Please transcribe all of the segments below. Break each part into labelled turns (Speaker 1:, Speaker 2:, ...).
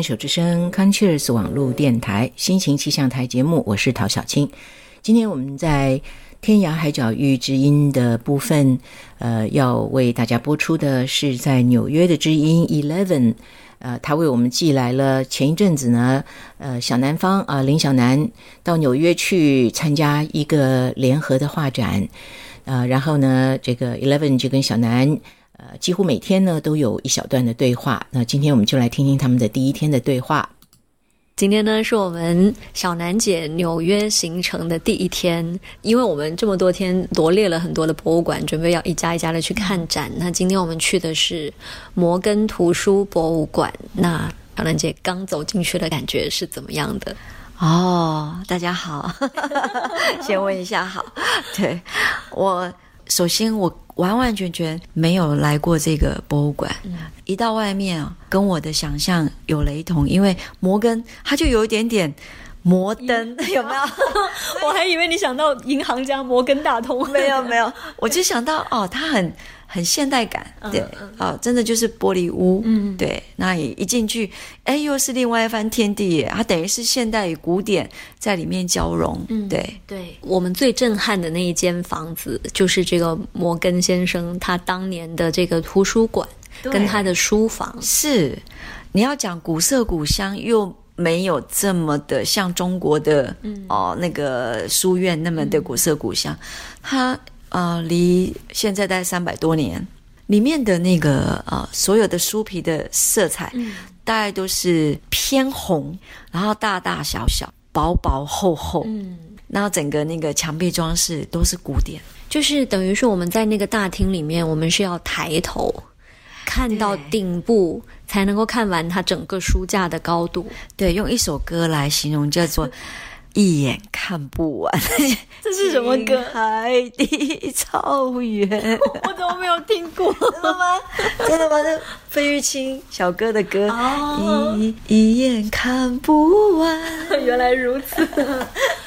Speaker 1: 牵手之声 c o n c h e r s 网络电台心情气象台节目，我是陶小青。今天我们在天涯海角遇知音的部分，呃，要为大家播出的是在纽约的知音 Eleven，呃，他为我们寄来了前一阵子呢，呃，小南方啊，林小南到纽约去参加一个联合的画展，呃，然后呢，这个 Eleven 就跟小南。呃，几乎每天呢都有一小段的对话。那今天我们就来听听他们的第一天的对话。
Speaker 2: 今天呢是我们小南姐纽约行程的第一天，因为我们这么多天罗列了很多的博物馆，准备要一家一家的去看展。那今天我们去的是摩根图书博物馆。那小南姐刚走进去的感觉是怎么样的？
Speaker 3: 哦，大家好，先问一下好。对我，首先我。完完全全没有来过这个博物馆，一到外面啊，跟我的想象有雷同，因为摩根他就有一点点摩登，有没有？
Speaker 2: 我还以为你想到银行家摩根大通，
Speaker 3: 没有没有，我就想到哦，他很。很现代感，对，啊，真的就是玻璃屋，嗯，对，那一进去，哎，又是另外一番天地耶，它等于是现代与古典在里面交融，嗯，对，
Speaker 2: 对，我们最震撼的那一间房子，就是这个摩根先生他当年的这个图书馆跟他的书房，
Speaker 3: 是，你要讲古色古香，又没有这么的像中国的，哦，那个书院那么的古色古香，他。啊，离现在大概三百多年，里面的那个呃，所有的书皮的色彩，大概都是偏红，然后大大小小、薄薄厚厚，嗯，然后整个那个墙壁装饰都是古典，
Speaker 2: 就是等于是我们在那个大厅里面，我们是要抬头看到顶部，才能够看完它整个书架的高度。
Speaker 3: 对，用一首歌来形容叫做。一眼看不完，
Speaker 2: 这是什么歌？
Speaker 3: 海底草原，
Speaker 2: 我怎么没有听过？
Speaker 3: 真的吗？真的吗？这费玉清小哥的歌。一一眼看不完，
Speaker 2: 原来如此。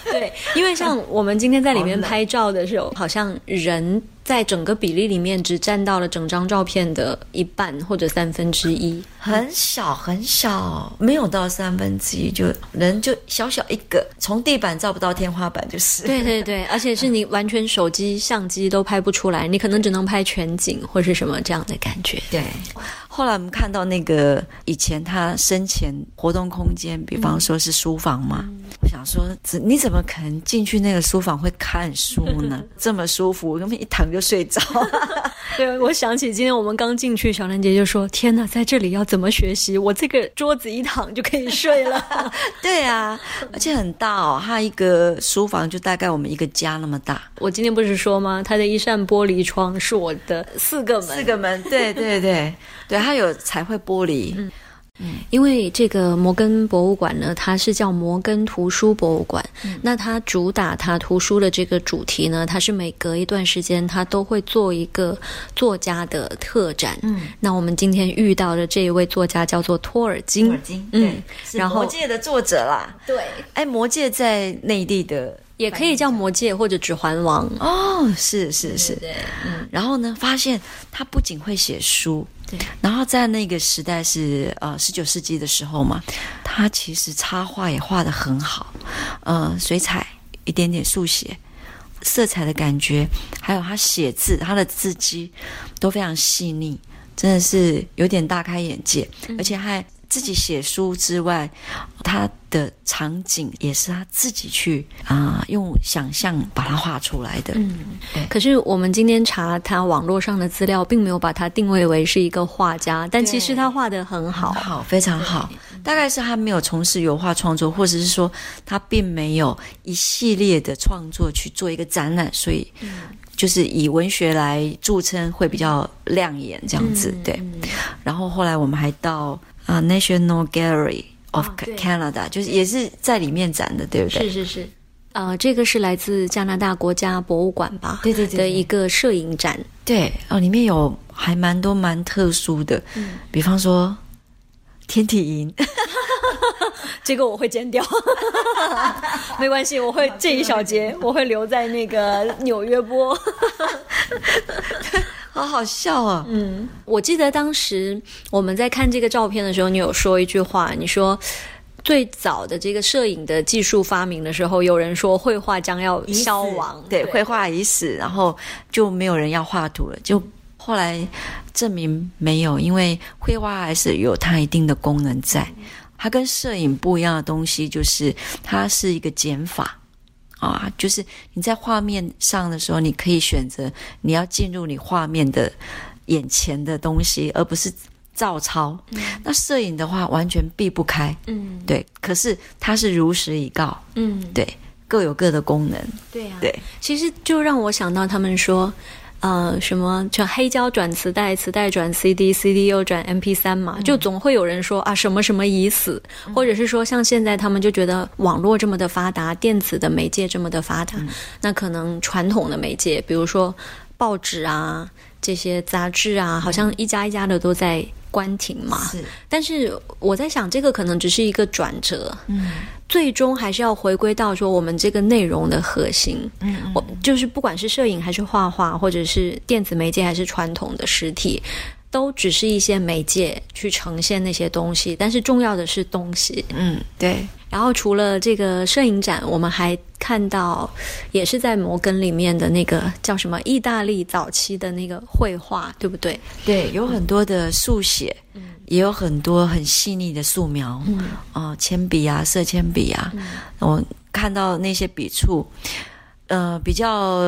Speaker 2: 对，因为像我们今天在里面拍照的时候，好像人。在整个比例里面，只占到了整张照片的一半或者三分之一，
Speaker 3: 很小很小，没有到三分之一，就人就小小一个，从地板照不到天花板就是。
Speaker 2: 对对对，而且是你完全手机相机都拍不出来，你可能只能拍全景或是什么这样的感觉。
Speaker 3: 对。后来我们看到那个以前他生前活动空间，比方说是书房嘛，我想说，你怎么可能进去那个书房会看书呢？这么舒服，根本一躺就睡着。
Speaker 2: 对，我想起今天我们刚进去，小兰姐就说：“天哪，在这里要怎么学习？我这个桌子一躺就可以睡了。”
Speaker 3: 对啊，而且很大哦，它一个书房就大概我们一个家那么大。
Speaker 2: 我今天不是说吗？它的一扇玻璃窗是我的四个门，
Speaker 3: 四个门，对对对对。它有彩绘玻璃，嗯
Speaker 2: 嗯，因为这个摩根博物馆呢，它是叫摩根图书博物馆。那它主打它图书的这个主题呢，它是每隔一段时间，它都会做一个作家的特展。嗯，那我们今天遇到的这一位作家叫做托尔金，
Speaker 3: 托尔金，嗯，然后魔戒的作者啦。
Speaker 2: 对，
Speaker 3: 哎，魔戒在内地的
Speaker 2: 也可以叫魔戒或者指环王。
Speaker 3: 哦，是是是，对，嗯。然后呢，发现他不仅会写书。然后在那个时代是呃十九世纪的时候嘛，他其实插画也画得很好，呃水彩一点点速写，色彩的感觉，还有他写字，他的字迹都非常细腻，真的是有点大开眼界，而且还。自己写书之外，他的场景也是他自己去啊，用想象把它画出来的。嗯，
Speaker 2: 可是我们今天查他网络上的资料，并没有把他定位为是一个画家，但其实他画的很好，
Speaker 3: 好，非常好。大概是他没有从事油画创作，或者是说他并没有一系列的创作去做一个展览，所以就是以文学来著称，会比较亮眼这样子。对，然后后来我们还到。啊，National Gallery of Canada 就是也是在里面展的，对不对？
Speaker 2: 是是是，啊，这个是来自加拿大国家博物馆吧？
Speaker 3: 对对对，
Speaker 2: 的一个摄影展。
Speaker 3: 对哦，里面有还蛮多蛮特殊的，嗯，比方说天体营，
Speaker 2: 这个我会剪掉，没关系，我会这一小节我会留在那个纽约播。
Speaker 3: 好好笑啊！
Speaker 2: 嗯，我记得当时我们在看这个照片的时候，你有说一句话，你说最早的这个摄影的技术发明的时候，有人说绘画将要消亡，
Speaker 3: 对，绘画已死，然后就没有人要画图了。就后来证明没有，因为绘画还是有它一定的功能在。它跟摄影不一样的东西，就是它是一个减法。啊，就是你在画面上的时候，你可以选择你要进入你画面的眼前的东西，而不是照抄。那摄影的话，完全避不开。嗯，对。可是它是如实以告。嗯，对，各有各的功能。
Speaker 2: 对啊，
Speaker 3: 对。
Speaker 2: 其实就让我想到他们说。呃，什么就黑胶转磁带，磁带转 CD，CD 又转 MP 三嘛，就总会有人说啊，什么什么已死，或者是说像现在他们就觉得网络这么的发达，电子的媒介这么的发达，那可能传统的媒介，比如说报纸啊，这些杂志啊，好像一家一家的都在。关停嘛，是，但是我在想，这个可能只是一个转折，嗯，最终还是要回归到说我们这个内容的核心，嗯，我就是不管是摄影还是画画，或者是电子媒介还是传统的实体。都只是一些媒介去呈现那些东西，但是重要的是东西。
Speaker 3: 嗯，对。
Speaker 2: 然后除了这个摄影展，我们还看到，也是在摩根里面的那个叫什么意大利早期的那个绘画，对不对？
Speaker 3: 对，有很多的速写，也有很多很细腻的素描。嗯，哦，铅笔啊，色铅笔啊，我看到那些笔触，呃，比较。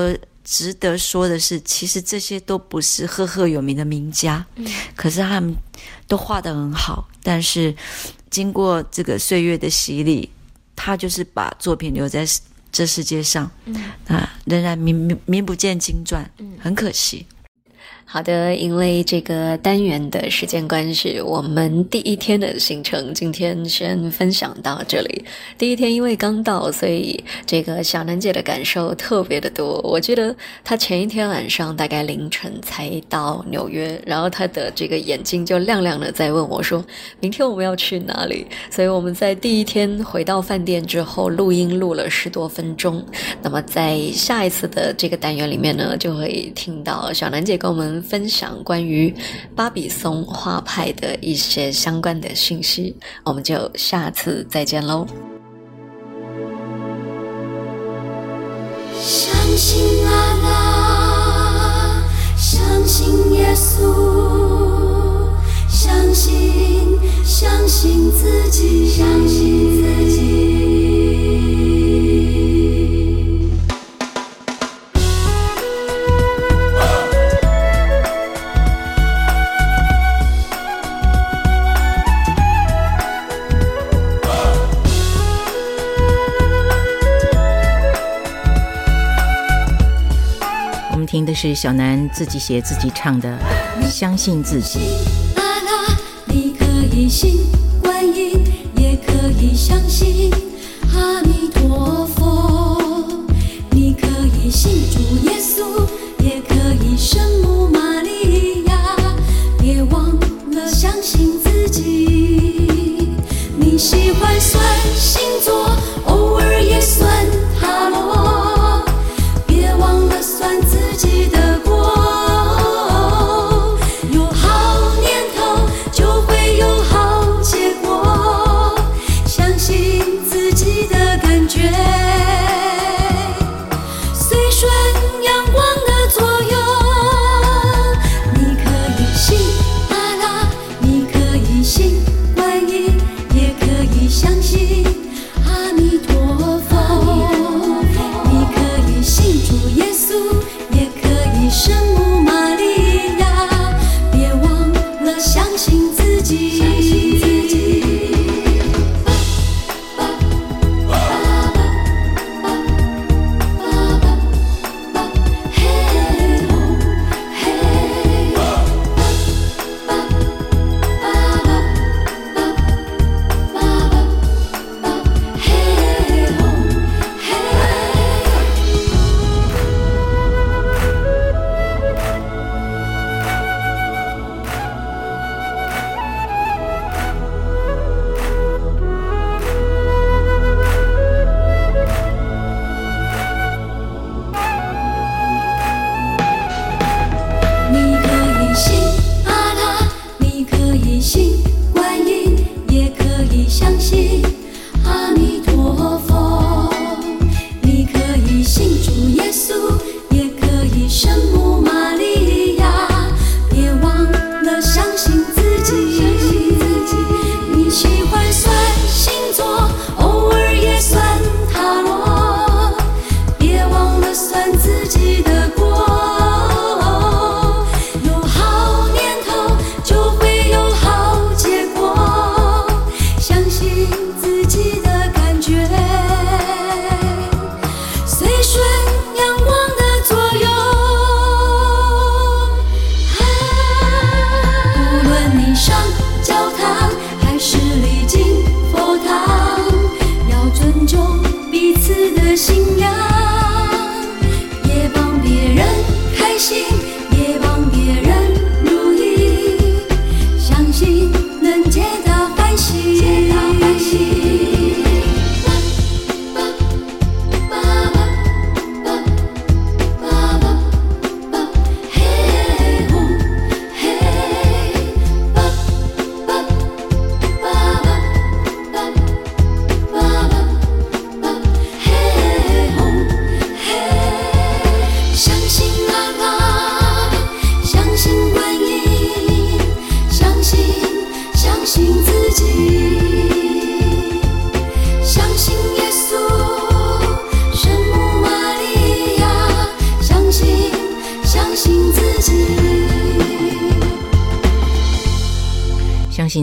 Speaker 3: 值得说的是，其实这些都不是赫赫有名的名家，嗯，可是他们都画得很好。但是经过这个岁月的洗礼，他就是把作品留在这世界上，嗯，啊，仍然名名名不见经传，嗯，很可惜。
Speaker 2: 好的，因为这个单元的时间关系，我们第一天的行程今天先分享到这里。第一天因为刚到，所以这个小南姐的感受特别的多。我记得她前一天晚上大概凌晨才到纽约，然后她的这个眼睛就亮亮的在问我说：“明天我们要去哪里？”所以我们在第一天回到饭店之后录音录了十多分钟。那么在下一次的这个单元里面呢，就会听到小南姐跟我们。分享关于巴比松画派的一些相关的信息，我们就下次再见喽。相信阿拉，相信耶稣，相信相信自己，相信听的是小南自己写自己唱的，相信自己。啦啦，你可以信观音，也可以相信阿弥陀佛。你可以信主耶稣，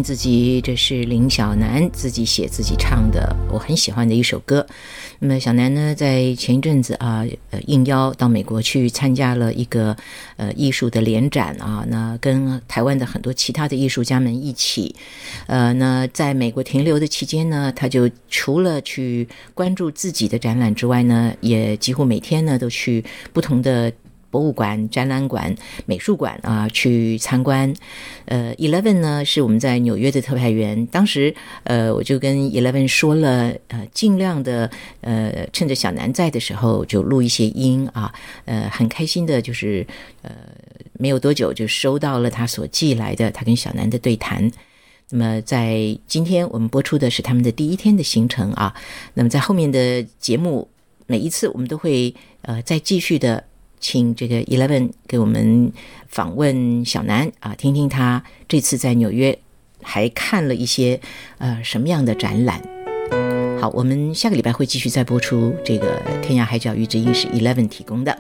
Speaker 1: 自己，这是林小楠自己写自己唱的，我很喜欢的一首歌。那么小楠呢，在前一阵子啊，呃，应邀到美国去参加了一个呃艺术的联展啊，那跟台湾的很多其他的艺术家们一起，呃，那在美国停留的期间呢，他就除了去关注自己的展览之外呢，也几乎每天呢都去不同的。博物馆、展览馆、美术馆啊，去参观。呃，Eleven 呢是我们在纽约的特派员，当时呃我就跟 Eleven 说了，呃，尽量的呃趁着小南在的时候就录一些音啊，呃，很开心的就是呃没有多久就收到了他所寄来的他跟小南的对谈。那么在今天我们播出的是他们的第一天的行程啊，那么在后面的节目每一次我们都会呃再继续的。请这个 Eleven 给我们访问小南啊，听听他这次在纽约还看了一些呃什么样的展览。好，我们下个礼拜会继续再播出这个天涯海角遇知音是 Eleven 提供的。